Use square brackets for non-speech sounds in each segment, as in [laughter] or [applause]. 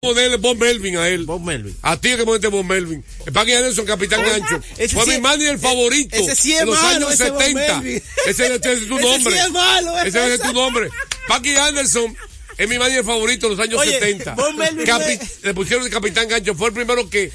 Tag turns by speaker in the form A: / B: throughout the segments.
A: ponerle Bob Melvin a él.
B: Bob Melvin.
A: A ti que ponerte Bob Melvin. Paqui Anderson, capitán gancho. Fue mi
B: es-
A: manager favorito.
B: ese sí es
A: en los
B: malo,
A: años
B: ese Bob
A: 70.
B: Melvin.
A: Ese, ese es tu
B: Ese
A: nombre.
B: sí es malo,
A: Ese
B: ese.
A: es tu nombre. Paqui Anderson es mi manager favorito en los años
B: Oye,
A: 70.
B: Bob Melvin
A: Capi-
B: fue-
A: Le pusieron de capitán gancho. Fue el primero que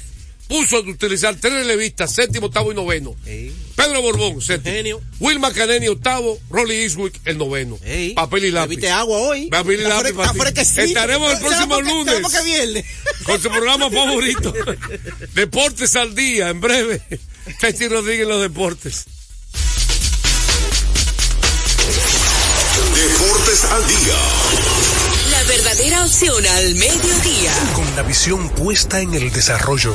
A: puso a utilizar tres relevistas, séptimo, octavo y noveno.
B: Ey.
A: Pedro Borbón, séptimo.
B: Genio.
A: Wilma Caneni, octavo. Rolly Eastwick, el noveno.
B: Ey,
A: Papel y lápiz.
B: Bebiste agua hoy.
A: Papel y
B: Está
A: lápiz,
B: está fresquecito.
A: Estaremos el
B: ¿Será
A: próximo
B: porque-
A: lunes.
B: porque [laughs]
A: con su programa favorito. [laughs] Deportes al día, en breve. [laughs] Techi Rodríguez en los deportes.
C: Deportes al día.
D: La verdadera opción al mediodía.
E: Con la visión puesta en el desarrollo,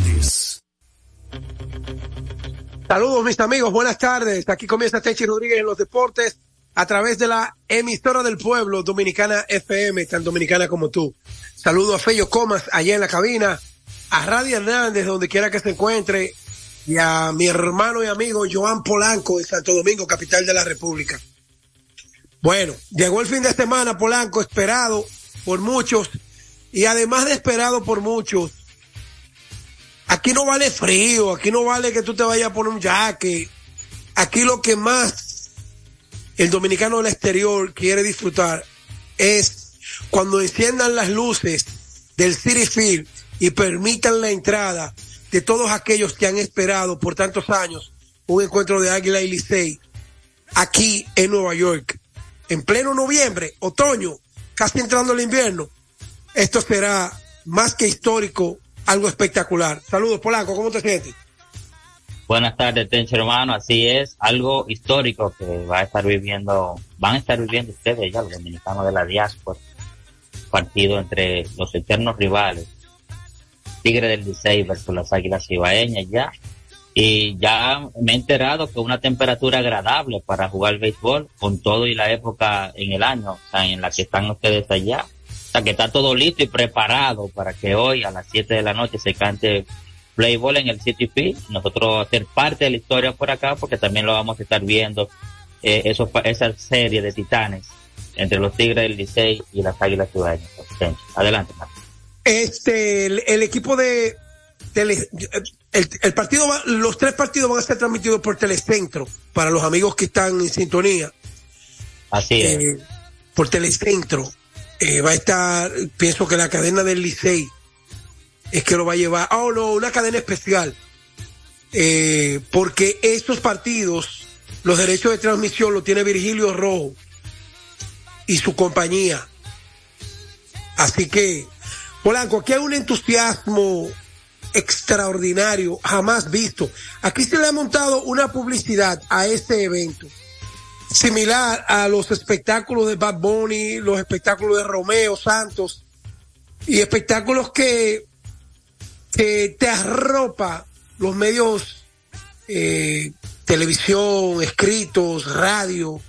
F: Saludos mis amigos, buenas tardes. Aquí comienza Techi Rodríguez en los deportes a través de la emisora del pueblo Dominicana FM, tan dominicana como tú. Saludo a Fello Comas allá en la cabina, a Radio Hernández donde quiera que se encuentre y a mi hermano y amigo Joan Polanco en Santo Domingo, capital de la República. Bueno, llegó el fin de semana Polanco, esperado por muchos y además de esperado por muchos, Aquí no vale frío, aquí no vale que tú te vayas a poner un jaque. Aquí lo que más el dominicano del exterior quiere disfrutar es cuando enciendan las luces del City Field y permitan la entrada de todos aquellos que han esperado por tantos años un encuentro de Águila y Licey aquí en Nueva York. En pleno noviembre, otoño, casi entrando el invierno. Esto será más que histórico, algo espectacular. Saludos, Polanco, ¿cómo te sientes?
G: Buenas tardes, Tencho hermano. Así es, algo histórico que va a estar viviendo, van a estar viviendo ustedes ya, los dominicanos de la diáspora. Partido entre los eternos rivales, Tigre del Licey versus las Águilas Ibaeñas ya. Y ya me he enterado que una temperatura agradable para jugar béisbol con todo y la época en el año, en la que están ustedes allá. O sea, que está todo listo y preparado para que hoy a las 7 de la noche se cante Playboy en el City Field. Nosotros hacer parte de la historia por acá porque también lo vamos a estar viendo, eh, eso, esa serie de titanes entre los Tigres del Licey y las Águilas Ciudadanas. Adelante, Marco.
F: Este, el, el equipo de tele, el, el partido va, los tres partidos van a ser transmitidos por Telecentro para los amigos que están en sintonía.
G: Así es.
F: Eh, por Telecentro. Eh, va a estar, pienso que la cadena del Licey es que lo va a llevar. Oh, no, una cadena especial. Eh, porque estos partidos, los derechos de transmisión los tiene Virgilio Rojo y su compañía. Así que, Polanco, aquí hay un entusiasmo extraordinario, jamás visto. Aquí se le ha montado una publicidad a este evento, similar a los espectáculos de Bad Bunny, los espectáculos de Romeo Santos, y espectáculos que, que te arropa los medios, eh, televisión, escritos, radio,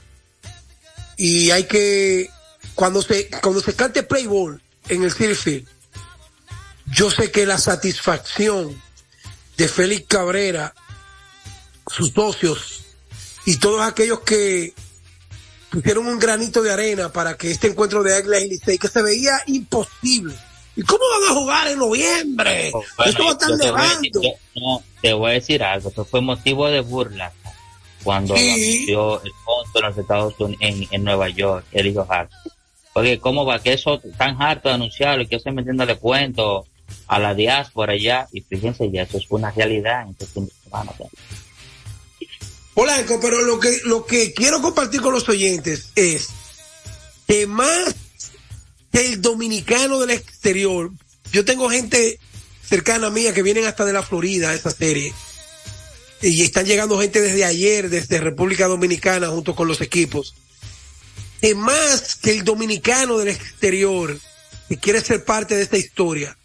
F: y hay que, cuando se, cuando se cante Playboy en el Field, yo sé que la satisfacción de Félix Cabrera, sus socios y todos aquellos que pusieron un granito de arena para que este encuentro de Águilas y Licey, que se veía imposible. ¿Y cómo van a jugar en noviembre?
G: Oh, bueno,
F: Esto va a estar
G: te
F: nevando.
G: no, te voy a decir algo, eso fue motivo de burla cuando
F: Sí.
G: anunció el monto en los Estados Unidos, en, en Nueva York, el hijo Hart. Porque cómo va que eso tan harto de anunciarlo y que estoy metiéndole cuento a la diáspora ya, y fíjense ya, eso es una realidad en este fin de semana.
F: Polanco, pero lo que, lo que quiero compartir con los oyentes es que más que el dominicano del exterior, yo tengo gente cercana mía que vienen hasta de la Florida a esa serie. Y están llegando gente desde ayer, desde República Dominicana, junto con los equipos. Que más que el dominicano del exterior, que quiere ser parte de esta historia,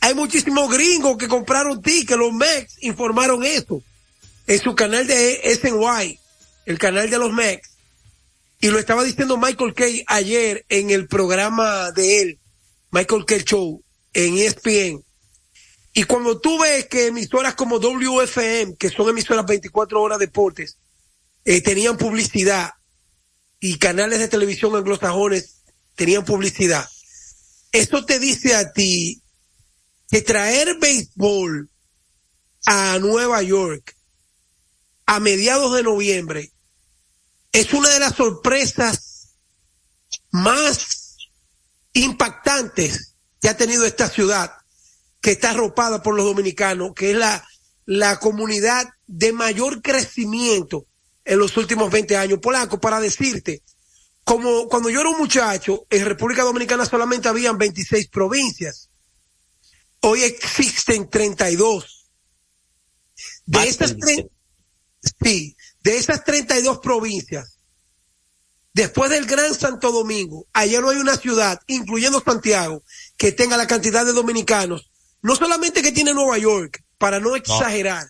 F: Hay muchísimos gringos que compraron tickets, los Mex informaron eso en su canal de SNY, el canal de los Mex. Y lo estaba diciendo Michael Kay ayer en el programa de él, Michael Kay Show, en ESPN. Y cuando tú ves que emisoras como WFM, que son emisoras 24 horas deportes, eh, tenían publicidad y canales de televisión anglosajones tenían publicidad, eso te dice a ti que traer béisbol a Nueva York a mediados de noviembre es una de las sorpresas más impactantes que ha tenido esta ciudad, que está arropada por los dominicanos, que es la, la comunidad de mayor crecimiento en los últimos 20 años. Polanco, para decirte, como cuando yo era un muchacho, en República Dominicana solamente habían 26 provincias. Hoy existen 32. De esas, sí, de esas 32 provincias, después del Gran Santo Domingo, allá no hay una ciudad, incluyendo Santiago, que tenga la cantidad de dominicanos. No solamente que tiene Nueva York, para no exagerar,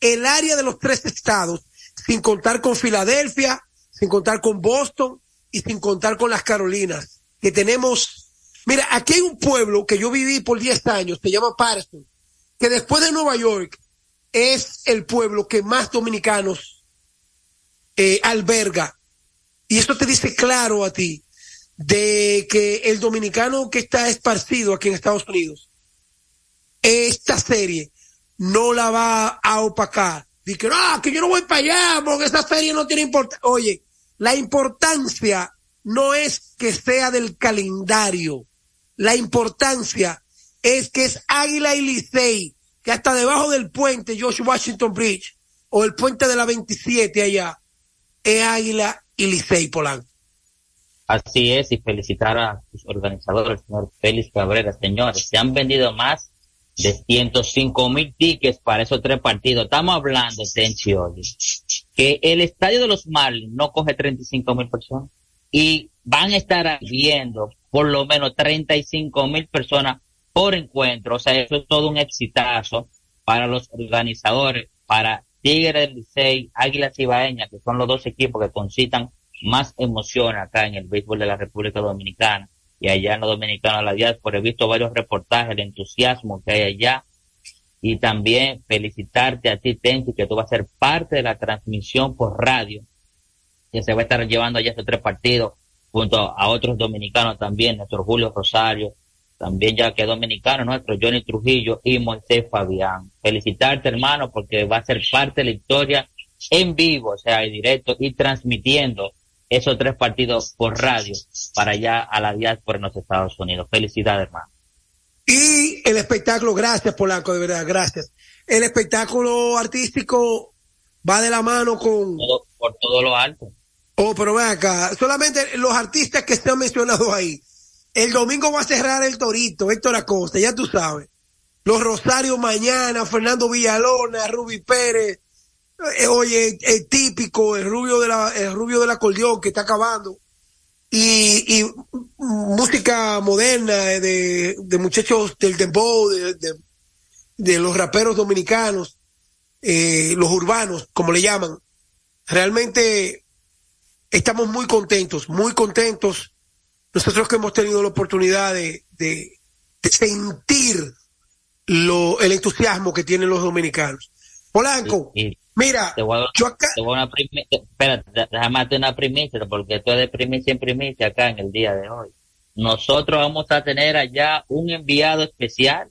F: el área de los tres estados, sin contar con Filadelfia, sin contar con Boston y sin contar con las Carolinas, que tenemos Mira, aquí hay un pueblo que yo viví por 10 años, se llama Patterson, que después de Nueva York es el pueblo que más dominicanos eh, alberga. Y eso te dice claro a ti de que el dominicano que está esparcido aquí en Estados Unidos, esta serie no la va a opacar. Dice no, que yo no voy para allá porque esa serie no tiene importancia. Oye, la importancia no es que sea del calendario la importancia es que es Águila y Licey, que hasta debajo del puente George Washington Bridge o el puente de la 27 allá, es Águila y Licey Polanco.
G: Así es, y felicitar a sus organizadores, señor Félix Cabrera. Señores, se han vendido más de 105 mil tickets para esos tres partidos. Estamos hablando, atención, que el estadio de los Marlins no coge 35 mil personas y van a estar viendo por lo menos 35 mil personas por encuentro. O sea, eso es todo un exitazo para los organizadores, para Tigres del Licey, Águilas Ibaeñas, que son los dos equipos que concitan más emoción acá en el béisbol de la República Dominicana y allá en los dominicanos la diáspora. He visto varios reportajes, el entusiasmo que hay allá y también felicitarte a ti, Tenchi, que tú vas a ser parte de la transmisión por radio que se va a estar llevando allá estos tres partidos junto a otros dominicanos también, nuestro Julio Rosario, también ya que dominicano nuestro Johnny Trujillo y Moisés Fabián. Felicitarte hermano porque va a ser parte de la historia en vivo, o sea, en directo y transmitiendo esos tres partidos por radio para allá a la diáspora en los Estados Unidos. Felicidades hermano.
F: Y el espectáculo, gracias Polanco, de verdad, gracias. El espectáculo artístico va de la mano con...
G: por todo lo alto.
F: Oh, pero ve acá, solamente los artistas que se han mencionado ahí. El domingo va a cerrar el Torito, Héctor Acosta, ya tú sabes. Los Rosarios mañana, Fernando Villalona, Ruby Pérez, eh, oye, el típico, el rubio de la, el rubio del acordeón que está acabando. Y, música moderna de, de muchachos del dembow, de, de, de, los raperos dominicanos, eh, los urbanos, como le llaman. Realmente estamos muy contentos, muy contentos. Nosotros que hemos tenido la oportunidad de, de, sentir lo, el entusiasmo que tienen los dominicanos. Polanco, mira,
G: yo acá... Te voy a una primicia, espérate, déjame darte una primicia, porque esto es de primicia en primicia acá en el día de hoy. Nosotros vamos a tener allá un enviado especial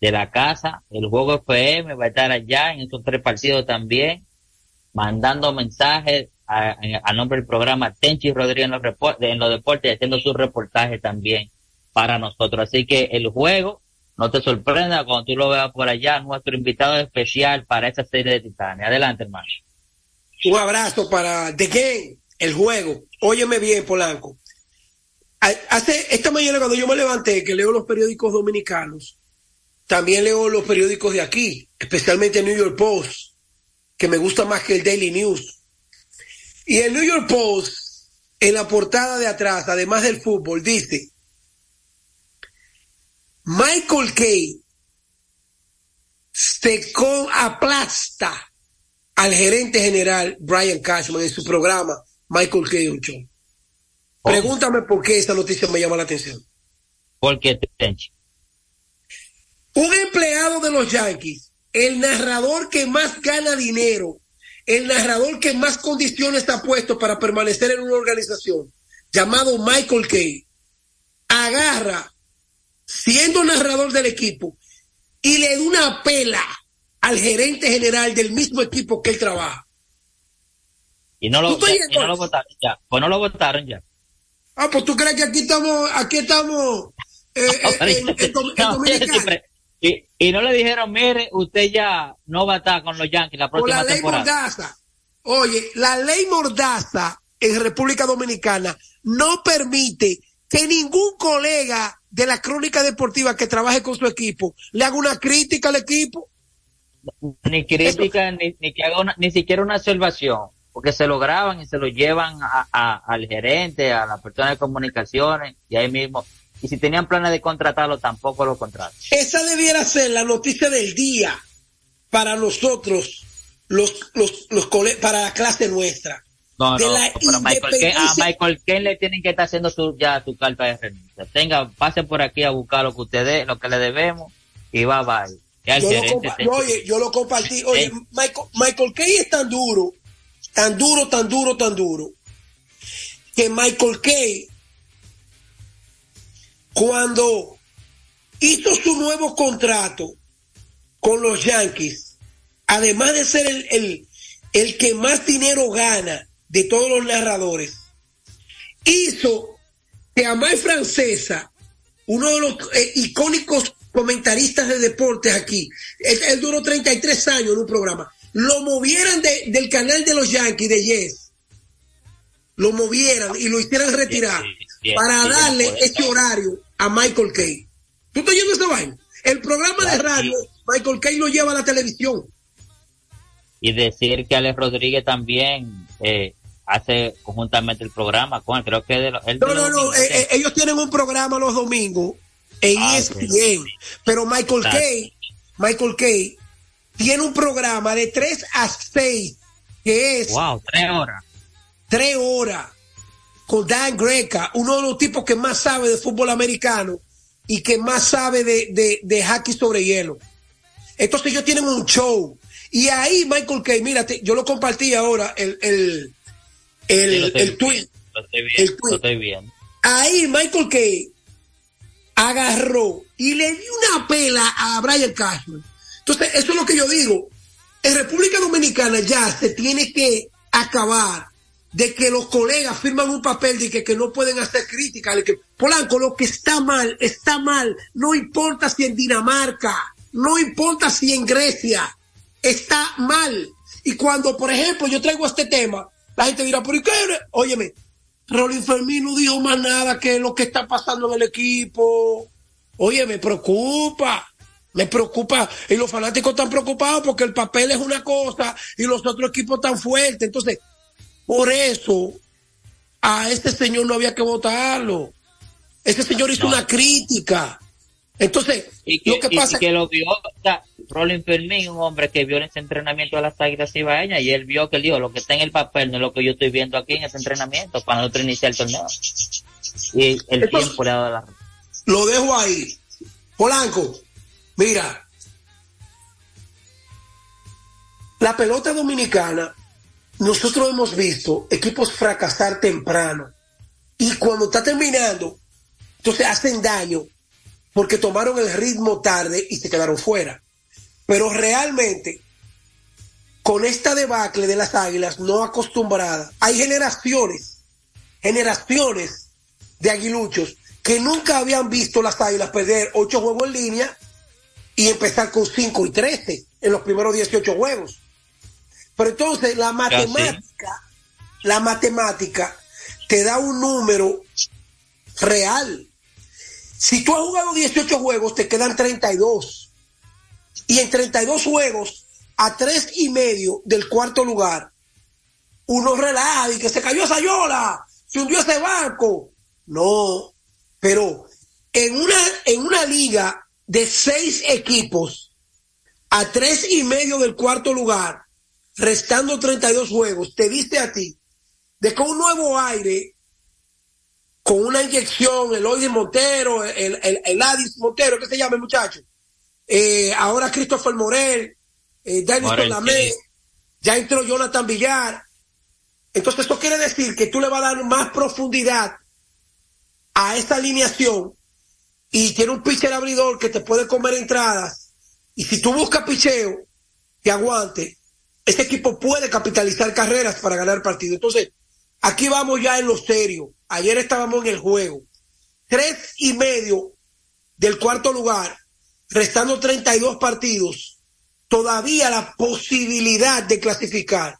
G: de la casa, el Juego FM va a estar allá en estos tres partidos también, mandando mensajes a, nombre del programa Tenchi Rodríguez en los, en los deportes, haciendo su reportaje también para nosotros. Así que el juego, no te sorprenda cuando tú lo veas por allá, nuestro invitado especial para esta serie de Titanes. Adelante, hermano.
F: Un abrazo para The Game, el juego. Óyeme bien, Polanco. Hace, esta mañana cuando yo me levanté, que leo los periódicos dominicanos, también leo los periódicos de aquí, especialmente New York Post, que me gusta más que el Daily News y el New York Post, en la portada de atrás, además del fútbol, dice, Michael Kay se aplasta al gerente general Brian Cashman en su programa Michael K. Show. Pregúntame por qué esa noticia me llama la atención.
G: ¿Por qué,
F: Un empleado de los Yankees, el narrador que más gana dinero, el narrador que más condiciones está puesto para permanecer en una organización, llamado Michael Kay, agarra, siendo narrador del equipo, y le da una pela al gerente general del mismo equipo que él trabaja.
G: Y no lo, no lo votaron ya. Pues no lo votaron ya.
F: Ah, pues tú crees que aquí estamos, aquí estamos eh, [laughs]
G: eh, [laughs] y, y, no le dijeron, mire, usted ya no va a estar con los Yankees la próxima
F: la ley
G: temporada.
F: Mordaza. Oye, la ley Mordaza en República Dominicana no permite que ningún colega de la crónica deportiva que trabaje con su equipo le haga una crítica al equipo.
G: Ni crítica, ni, ni, que haga ni siquiera una observación porque se lo graban y se lo llevan a, al gerente, a la persona de comunicaciones y ahí mismo. Y si tenían planes de contratarlo, tampoco lo contratan.
F: Esa debiera ser la noticia del día para nosotros, los, los, los para la clase nuestra.
G: No, no, pero Michael a Michael Ken le tienen que estar haciendo su, ya tu carta de renuncia. Tenga, pase por aquí a buscar lo que usted lo que le debemos y va, va.
F: Yo, lo oye, yo lo compartí. Oye, Michael, Michael Kay es tan duro tan duro, tan duro, tan duro, que Michael Kay, cuando hizo su nuevo contrato con los Yankees, además de ser el, el, que más dinero gana de todos los narradores, hizo que a Mike Francesa, uno de los eh, icónicos comentaristas de deportes aquí, él, él, duró 33 años en un programa, lo movieran del canal de los Yankees de Yes, lo movieran y lo hicieran retirar para darle ese horario a Michael Kay. ¿Tú estás oyendo esta vaina? El programa de radio, Michael Kay lo lleva a la televisión.
G: Y decir que Alex Rodríguez también eh, hace conjuntamente el programa con creo que de
F: No, no, no, eh, eh, ellos tienen un programa los domingos en ah, ESPN, pero Michael Kay, Michael Kay tiene un programa de 3 a 6 que es...
G: Wow, 3 horas.
F: 3 horas con Dan Greca, uno de los tipos que más sabe de fútbol americano y que más sabe de, de, de hockey sobre hielo. Entonces ellos tienen un show. Y ahí Michael Kay, mírate, yo lo compartí ahora, el, el, el, el tweet.
G: Lo estoy viendo.
F: Ahí Michael Kay agarró y le dio una pela a Brian Cashman entonces, eso es lo que yo digo. En República Dominicana ya se tiene que acabar de que los colegas firman un papel de que, no pueden hacer críticas. que, Polanco, lo que está mal, está mal. No importa si en Dinamarca, no importa si en Grecia, está mal. Y cuando, por ejemplo, yo traigo este tema, la gente dirá, ¿por qué? Óyeme, Rolín Fermín no dijo más nada que lo que está pasando en el equipo. Oye, me preocupa. Me preocupa, y los fanáticos están preocupados porque el papel es una cosa y los otros equipos están fuertes. Entonces, por eso, a este señor no había que votarlo. Este señor hizo una crítica. Entonces, lo que pasa
G: es que lo vio, Rolling Fermín, un hombre que vio en ese entrenamiento de las Águilas Ibaeñas y él vio que dijo, lo que está en el papel no es lo que yo estoy viendo aquí en ese entrenamiento para nosotros iniciar el torneo. Y el tiempo le ha dado la
F: Lo dejo ahí. Polanco, Mira, la pelota dominicana, nosotros hemos visto equipos fracasar temprano y cuando está terminando, entonces hacen daño porque tomaron el ritmo tarde y se quedaron fuera. Pero realmente, con esta debacle de las águilas no acostumbradas, hay generaciones, generaciones de aguiluchos que nunca habían visto las águilas perder ocho juegos en línea y empezar con 5 y 13 en los primeros 18 juegos. Pero entonces la matemática, la matemática te da un número real. Si tú has jugado 18 juegos, te quedan 32. Y en 32 juegos, a tres y medio del cuarto lugar, uno relaja y que se cayó esa yola, se hundió ese barco. No, pero en una, en una liga de seis equipos, a tres y medio del cuarto lugar, restando 32 juegos, te dice a ti de que un nuevo aire con una inyección, el Oidi Montero, el, el, el Adis Montero, ¿qué se llama el muchacho? Eh, ahora Christopher Morel, eh, Dennis Lamé, ya entró Jonathan Villar. Entonces esto quiere decir que tú le vas a dar más profundidad a esta alineación y tiene un pitcher abridor que te puede comer entradas. Y si tú buscas picheo que aguante, este equipo puede capitalizar carreras para ganar partido. Entonces, aquí vamos ya en lo serio. Ayer estábamos en el juego. Tres y medio del cuarto lugar, restando 32 partidos, todavía la posibilidad de clasificar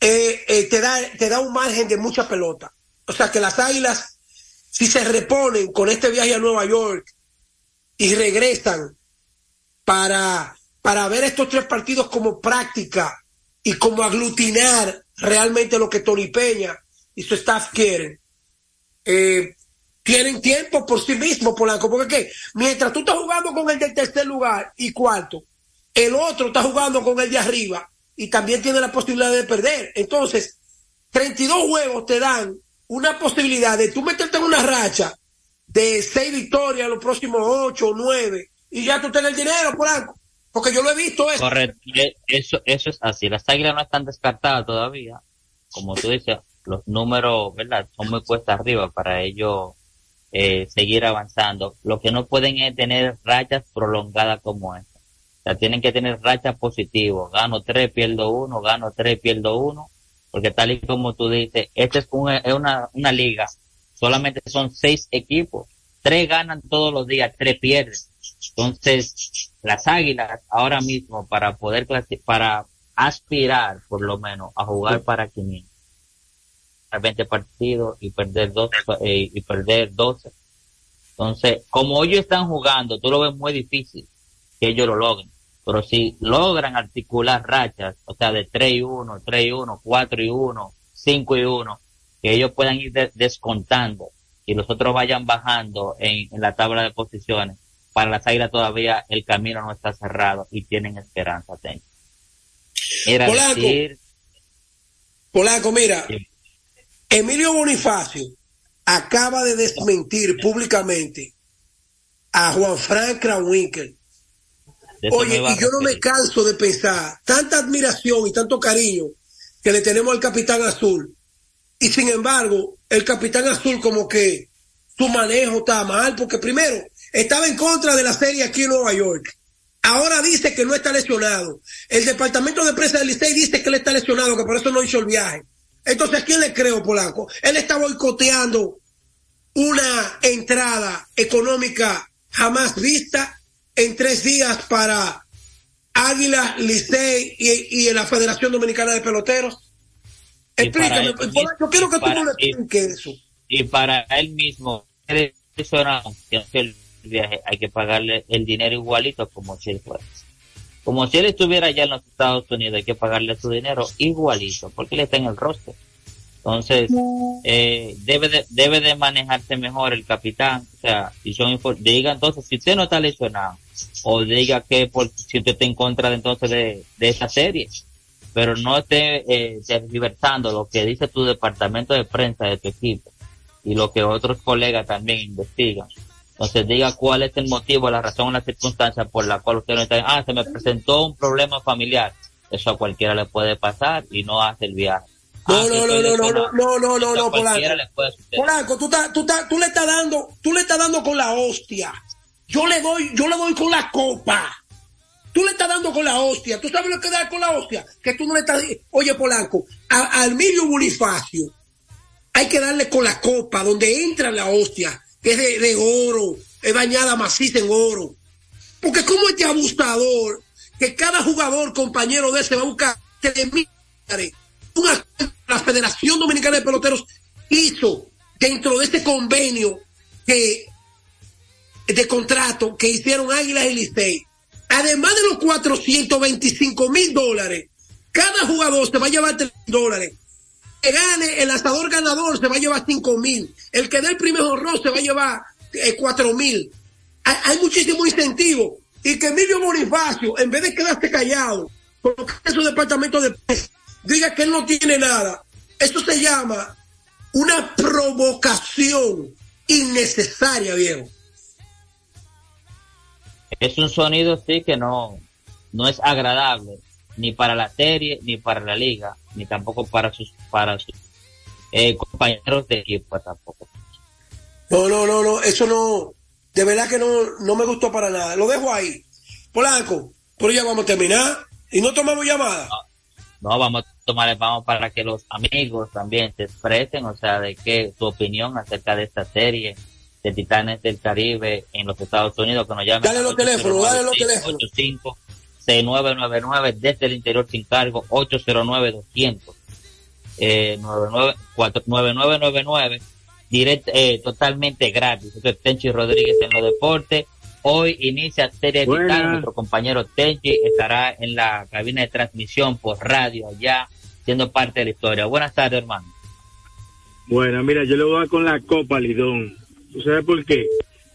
F: eh, eh, te, da, te da un margen de mucha pelota. O sea que las águilas, si se reponen con este viaje a Nueva York y regresan para, para ver estos tres partidos como práctica y como aglutinar realmente lo que Tony Peña y su staff quieren, eh, tienen tiempo por sí mismos, Polanco, porque ¿qué? mientras tú estás jugando con el del tercer lugar y cuarto, el otro está jugando con el de arriba y también tiene la posibilidad de perder. Entonces, 32 juegos te dan una posibilidad de tú meterte en una racha de seis victorias los próximos ocho o nueve y ya tú tienes el dinero, Polanco. Porque yo lo he visto eso.
G: Correcto, e, eso, eso es así. Las águilas no están descartadas todavía. Como tú dices, los números, ¿verdad? Son muy cuesta arriba para ellos eh, seguir avanzando. Lo que no pueden es tener rachas prolongadas como esta. O sea, tienen que tener rachas positivas. Gano tres, pierdo uno, gano tres, pierdo uno porque tal y como tú dices, esta es una, una, liga, solamente son seis equipos, tres ganan todos los días, tres pierden. Entonces, las águilas ahora mismo para poder para aspirar por lo menos a jugar para 500, a 20 partidos y perder dos eh, y perder 12. Entonces, como ellos están jugando, tú lo ves muy difícil que ellos lo logren. Pero si logran articular rachas, o sea, de 3 y 1, 3 y 1, 4 y 1, 5 y 1, que ellos puedan ir descontando y los otros vayan bajando en, la tabla de posiciones, para las águilas todavía el camino no está cerrado y tienen esperanza.
F: Era decir, Polaco, mira, Emilio Bonifacio acaba de desmentir públicamente a Juan Frank Krawinkel. Oye, y yo no me canso de pensar tanta admiración y tanto cariño que le tenemos al Capitán Azul. Y sin embargo, el Capitán Azul como que su manejo está mal, porque primero estaba en contra de la serie aquí en Nueva York. Ahora dice que no está lesionado. El departamento de prensa del Licey dice que él está lesionado, que por eso no hizo el viaje. Entonces, ¿a quién le creo, Polanco? Él está boicoteando una entrada económica jamás vista en tres días para Águila, Licey y, y la Federación Dominicana de Peloteros? Explícame, yo quiero que tú me expliques eso.
G: Y para él mismo, el viaje, hay que pagarle el dinero igualito como si él fuera. Como si él estuviera allá en los Estados Unidos, hay que pagarle su dinero igualito, porque él está en el rostro. Entonces, eh, debe, de, debe de manejarse mejor el capitán. O sea, son diga entonces, si usted no está lesionado, o diga que por, si usted está en contra de, entonces de, de esa serie, pero no esté eh, lo que dice tu departamento de prensa de tu equipo y lo que otros colegas también investigan. Entonces diga cuál es el motivo, la razón la circunstancia por la cual usted no está, ah, se me presentó un problema familiar. Eso a cualquiera le puede pasar y no hace el viaje
F: no, no, no, no, no, no, no, no, no, Polanco. Polanco, tú, tú, tú le estás dando, tú le estás dando con la hostia. Yo le doy, yo le doy con la copa. Tú le estás dando con la hostia. ¿Tú sabes lo que da con la hostia? Que tú no le estás... Oye, Polanco, a, al Emilio Bonifacio hay que darle con la copa, donde entra la hostia, que es de, oro, es bañada maciza en oro. Porque como este abusador, que cada jugador compañero de ese va a buscar una la Federación Dominicana de Peloteros hizo dentro de este convenio que de contrato que hicieron Águilas y Licey, además de los 425 mil dólares, cada jugador se va a llevar 3 dólares. Gane el lanzador ganador se va a llevar 5 mil. El que dé el primer horror se va a llevar eh, cuatro mil. Hay, hay muchísimo incentivo. y que Emilio Bonifacio, en vez de quedarse callado, porque su departamento de diga que él no tiene nada, eso se llama una provocación innecesaria, viejo.
G: Es un sonido, sí, que no, no es agradable, ni para la serie, ni para la liga, ni tampoco para sus, para sus eh, compañeros de equipo tampoco.
F: No, no, no, no, eso no, de verdad que no, no me gustó para nada. Lo dejo ahí. Polanco, pero ya vamos a terminar y no tomamos llamada.
G: No, vamos a tomar, vamos para que los amigos también se expresen, o sea, de qué su opinión acerca de esta serie de Titanes del Caribe en los Estados Unidos, que nos llamen.
F: Dale los teléfonos, dale los teléfonos.
G: 6999 desde el interior sin cargo, 809 200 eh, 9999 direct, eh, totalmente gratis. Esto es Tenchi Rodríguez en los deportes. Hoy inicia Serie Vital. Nuestro compañero Tenchi estará en la cabina de transmisión por radio allá, siendo parte de la historia. Buenas tardes, hermano.
B: Bueno, mira, yo le voy a dar con la Copa Lidón. ¿Tú sabes por qué?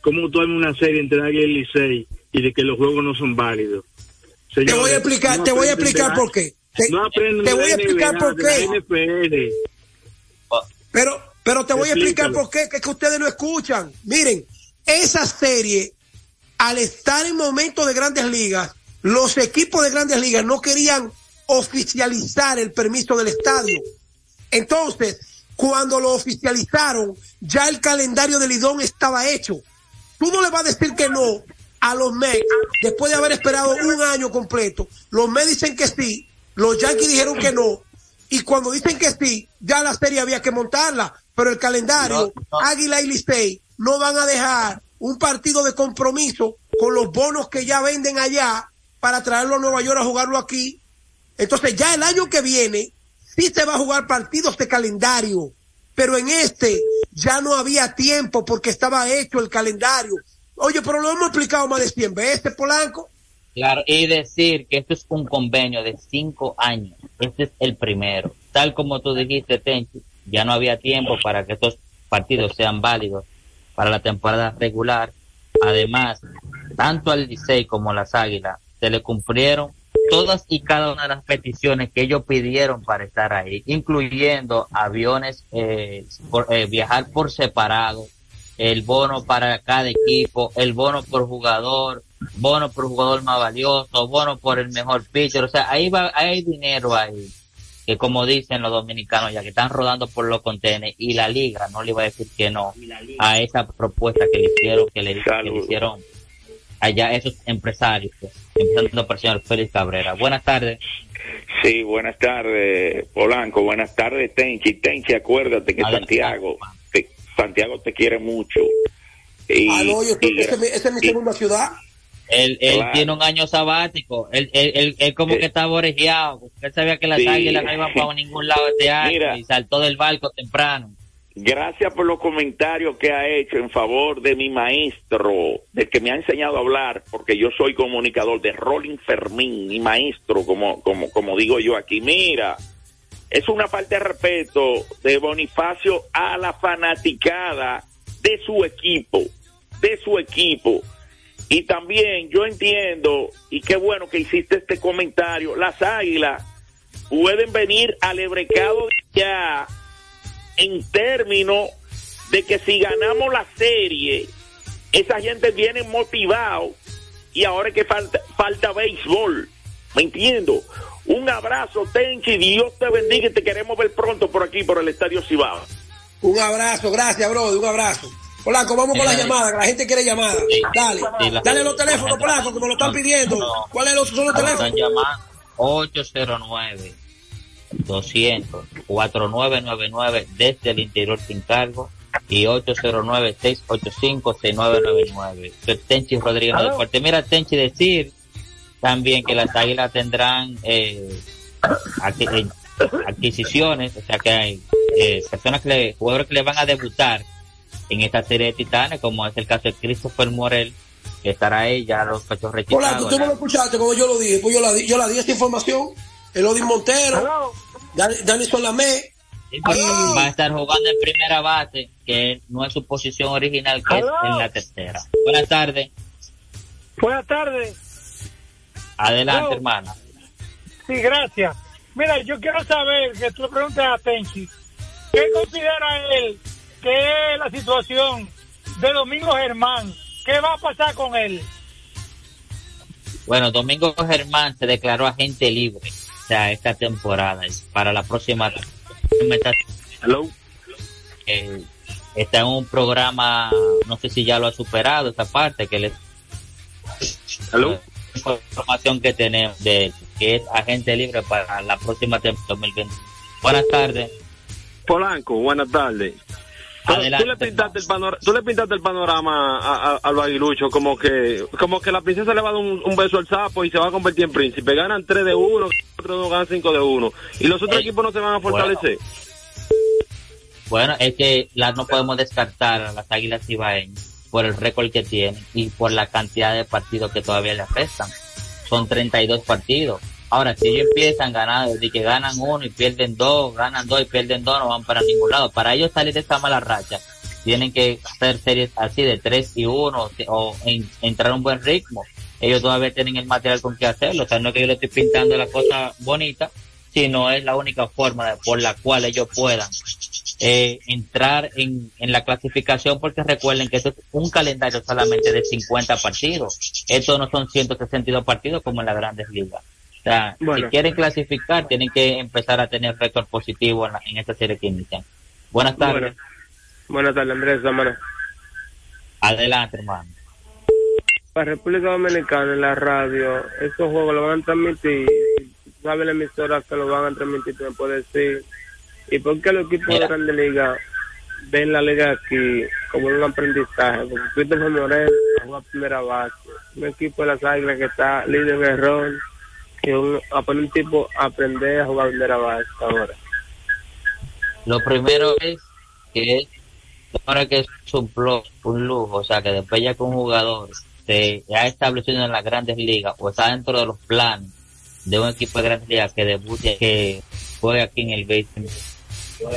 B: Tú haces una serie entre Águila y Licey y de que los juegos no son válidos.
F: Te voy a explicar, te voy a explicar por qué. Te, te voy a explicar por qué. Pero, pero te voy a explicar por qué, que es que ustedes no escuchan. Miren, esa serie, al estar en momentos de grandes ligas, los equipos de grandes ligas no querían oficializar el permiso del estadio. Entonces, cuando lo oficializaron, ya el calendario del Lidón estaba hecho. Tú no le vas a decir que no a los Mets después de haber esperado un año completo. Los Mets dicen que sí, los Yankees dijeron que no. Y cuando dicen que sí, ya la serie había que montarla pero el calendario, Águila y Licey no van a dejar un partido de compromiso con los bonos que ya venden allá para traerlo a Nueva York a jugarlo aquí. Entonces ya el año que viene sí se va a jugar partidos de calendario, pero en este ya no había tiempo porque estaba hecho el calendario. Oye, pero lo hemos explicado más de 100 veces, Polanco.
G: Claro, y decir que esto es un convenio de cinco años. Este es el primero. Tal como tú dijiste, Tenchi, ya no había tiempo para que estos partidos sean válidos para la temporada regular. Además, tanto al Licey como a las Águilas se le cumplieron todas y cada una de las peticiones que ellos pidieron para estar ahí, incluyendo aviones, eh, eh, viajar por separado, el bono para cada equipo, el bono por jugador, bono por jugador más valioso, bono por el mejor pitcher, o sea, ahí va, hay dinero ahí que como dicen los dominicanos ya que están rodando por los contenedores y la liga no le iba a decir que no a esa propuesta que le hicieron que le, hicieron allá esos empresarios pues, empezando por el señor Félix Cabrera. Buenas tardes.
C: Sí buenas tardes Polanco. Buenas tardes Tenchi. Tenchi acuérdate que Santiago Santiago te quiere mucho
F: y, ah, no, yo, esa es mi segunda ciudad
G: él, él tiene un año sabático. Él, él, él, como que estaba orejeado. Él sabía que las águilas no iban para ningún lado este año y saltó del barco temprano.
C: Gracias por los comentarios que ha hecho en favor de mi maestro, de que me ha enseñado a hablar, porque yo soy comunicador de Rolling Fermín, mi maestro, como, como, como digo yo aquí. Mira, es una falta de respeto de Bonifacio a la fanaticada de su equipo, de su equipo. Y también yo entiendo, y qué bueno que hiciste este comentario, las águilas pueden venir al ebrecado ya en términos de que si ganamos la serie, esa gente viene motivado y ahora es que falta, falta béisbol. ¿Me entiendo? Un abrazo, Tenchi, Dios te bendiga y te queremos ver pronto por aquí, por el Estadio Cibao.
F: Un abrazo, gracias, bro, un abrazo. Polanco, vamos con la llamada, la gente quiere llamada. Dale, dale los teléfonos, Polanco, que me lo están pidiendo. ¿Cuáles son los teléfonos?
G: Están llamando 809 200 4999 desde el interior sin cargo y 809 685 6999. Tenchi Rodríguez Deporte. Mira, Tenchi decir también que las águilas tendrán eh, eh adquisiciones, o sea que hay eh, personas que le, jugadores que le van a debutar en esta serie de titanes, como es el caso de Christopher Morel, que estará ahí ya los pechos rechazados.
F: Hola, tú no lo escuchaste como yo lo dije, pues yo la di, yo la di esta información, el Odin Montero, Dani Solamé.
G: va a estar jugando en primera base, que no es su posición original, que es en la tercera. Buenas tardes.
H: Buenas tardes.
G: Adelante,
H: Hello.
G: hermano.
H: Sí, gracias. Mira, yo quiero saber que tú le preguntes a Tenchi, ¿qué considera él que es la situación de Domingo Germán? ¿Qué va a pasar con él?
G: Bueno, Domingo Germán se declaró agente libre, o sea, esta temporada. y Para la próxima
B: Hello.
G: eh, está en un programa, no sé si ya lo ha superado esta parte, que le
B: Hello.
G: Información que tenemos de que es agente libre para la próxima temporada 2020. Buenas tardes.
B: Polanco, buenas tardes. Tú-
G: Adelante,
B: tú, le pintaste el panora- tú le pintaste el panorama a, a- al aguilucho como que como que la princesa le va a dar un, un beso al sapo y se va a convertir en príncipe. Ganan 3 de 1, otros no ganan 5 de 1. Y los otros
G: Eh,
B: equipos no se van a fortalecer.
G: Bueno, es que la, no podemos descartar a las Águilas Ibaeñas por el récord que tienen y por la cantidad de partidos que todavía le restan. Son 32 partidos. Ahora, si ellos empiezan ganando, de que ganan uno y pierden dos, ganan dos y pierden dos, no van para ningún lado. Para ellos salir de esta mala racha, tienen que hacer series así de 3 y 1 o en- entrar a un buen ritmo. Ellos todavía tienen el material con que hacerlo. O sea, no es que yo le estoy pintando la cosa bonita, sino es la única forma por la cual ellos puedan eh, entrar en, en la clasificación porque recuerden que esto es un calendario solamente de 50 partidos. Estos no son 162 partidos como en las grandes ligas. O sea,
B: Bueno.
G: si quieren clasificar, tienen que empezar a tener récord positivo en, la- en esta serie que inician. Buenas tardes.
B: Buenas tardes, Andrés Samana.
G: Adelante, hermano.
B: Para República Dominicana en la radio, esos juegos lo van a transmitir. ¿Sabe la emisora que lo van a transmitir? ¿Tú me puedes decir? ¿Y por qué los equipos
G: Mira.
B: de Grande Liga ven la liga aquí como un aprendizaje? Porque Christopher Moreno juega primera base. Un equipo de las Águilas que está líder en error. Que un, a poner un tipo a aprender a jugar primera base ahora.
G: Lo primero es que ahora que es un plus, un lujo, o sea, que después ya que un jugador se ha establecido en las grandes ligas o está dentro de los planes de un equipo de grandes ligas que debute, que juegue aquí en el béisbol.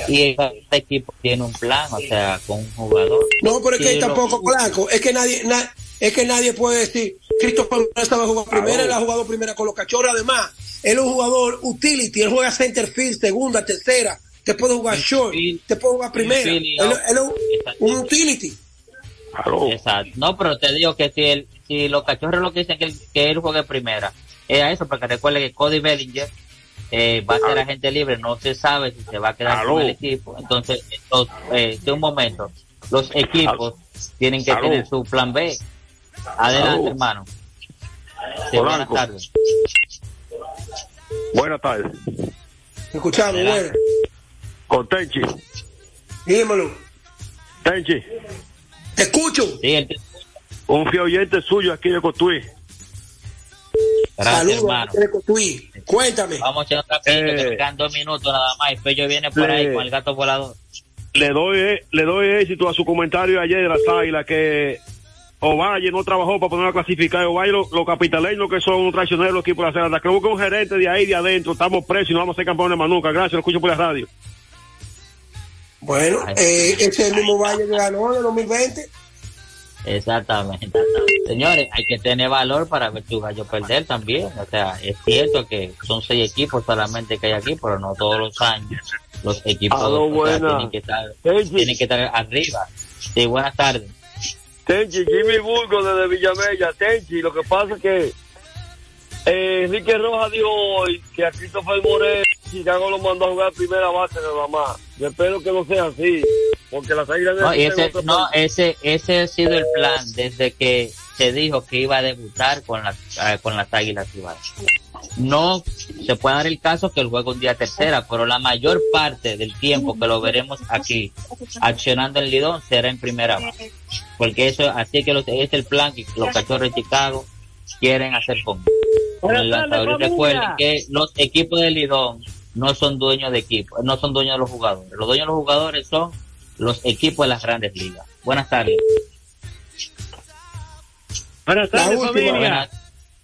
G: Y este equipo tiene un plan, o sea, con un jugador.
F: No, pero es que
G: Sí,
F: tampoco, Blanco, es que nadie, na- es que nadie puede decir, Moreno sabe jugar primera, él ha jugado primera con los cachorros, además, él es un jugador utility, él juega center field, segunda, tercera, te puede jugar short, te puede jugar primera, él, es un- un utility.
G: Exacto. No, pero te digo que si el, si los cachorros lo que dicen que él, que él juegue primera, es a eso, porque recuerde que Cody Bellinger eh, va a ser agente libre, no se sabe si se va a quedar con el equipo. Entonces, los, eh, de un momento, los equipos tienen que tener su plan B. Adelante, hermano. Sí, buenas tardes.
B: Buenas tardes.
F: Escuchamos, bueno,
B: Con Tenchi.
F: dímelo,
B: Tenchi,
F: te escucho,
G: Sí, el-
B: un fiel oyente suyo aquí de Cotuí.
G: Gracias,
F: saludos,
G: hermano.
F: de Cotuí. cuéntame.
G: Vamos a echar un rapidito,
B: Eh.
G: que me quedan dos minutos nada más. Y Pello viene por ahí con el gato volador.
B: le doy le doy éxito a su comentario ayer de las águilas que Ovalle no trabajó para poner a clasificar Ovalle los, los capitaleños que son traicioneros los equipos de la Celta creo que un gerente de ahí de adentro estamos presos y no vamos a ser campeones más nunca gracias lo escucho por la radio
F: Bueno, eh, ese es el mismo Valle que ganó en el 2020.
G: Exactamente. Señores, hay que tener valor para ver tu gallo perder también. O sea, es cierto que son seis equipos solamente que hay aquí, pero no todos los años. Los equipos
B: Aló,
G: o sea,
B: buena.
G: tienen, que estar, tienen que estar arriba. Sí, buenas tardes.
B: Tenchi Jimmy Burgo desde Villamella Tenchi lo que pasa es que eh, Enrique Rojas dijo hoy que a Christopher Moreno Chicago lo mandó a jugar primera base nada más yo espero que no sea así porque las águilas
G: No, ese, no, ese, ese ha sido el plan desde que se dijo que iba a debutar con las, eh, con las Águilas Ibadas. No se puede dar el caso que el juego un día tercera, pero la mayor parte del tiempo que lo veremos aquí accionando el lidón será en primera base. Porque eso, así que los, es el plan que los cachorros de Chicago quieren hacer con, con el lanzador. Recuerden que los equipos de lidón no son dueños de equipo, no son dueños de los jugadores. Los dueños de los jugadores son los equipos de las grandes ligas. Buenas tardes.
B: Buenas tardes, familia.
G: Buenas.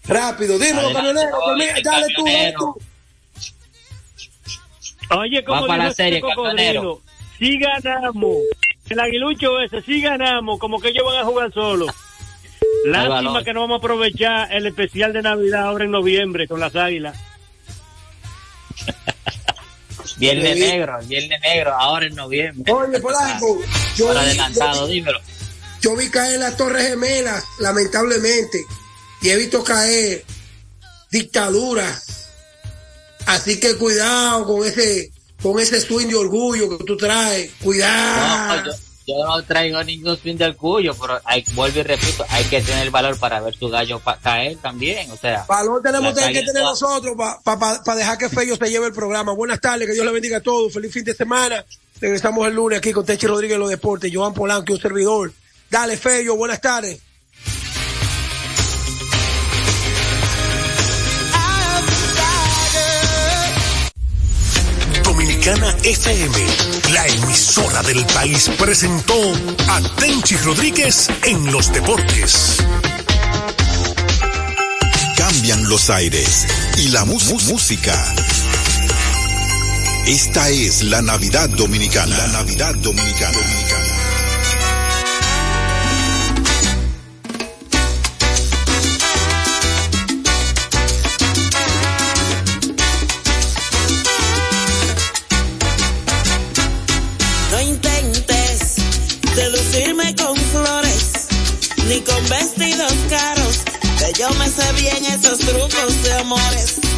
F: Rápido, dímelo, camionero. Dale tú, dale tú.
H: Oye, ¿cómo
G: Va para la
H: este
G: serie, camionero.
H: Si ganamos. El aguilucho ese, si ganamos. Como que ellos van a jugar solo.
I: Lástima que no vamos a aprovechar el especial de Navidad ahora en noviembre con las águilas.
G: Viernes sí. negro, viernes negro, ahora en noviembre.
F: Oye, Polanco, yo
G: Para
F: vi,
G: dímelo.
F: Yo vi caer las Torres Gemelas, lamentablemente, y he visto caer dictaduras. Así que cuidado con ese con ese swing de orgullo que tú traes. Cuidado
G: yo no traigo ningún swing del cuyo, pero hay, vuelvo y repito, hay que tener valor para ver su gallo pa caer también, o sea.
F: Valor tenemos que tener nosotros para pa, pa, pa dejar que Fello se lleve el programa. Buenas tardes, que Dios le bendiga a todos, feliz fin de semana. Regresamos el lunes aquí con Techi Rodríguez los deportes, Joan Polanco, un servidor. Dale, Fello, buenas tardes.
E: Dominicana FM la emisora del país presentó a Tenchi Rodríguez en los deportes.
J: Cambian los aires y la música. Esta es la Navidad Dominicana. La Navidad Dominicana.
K: Yo me sé bien esos trucos de amores.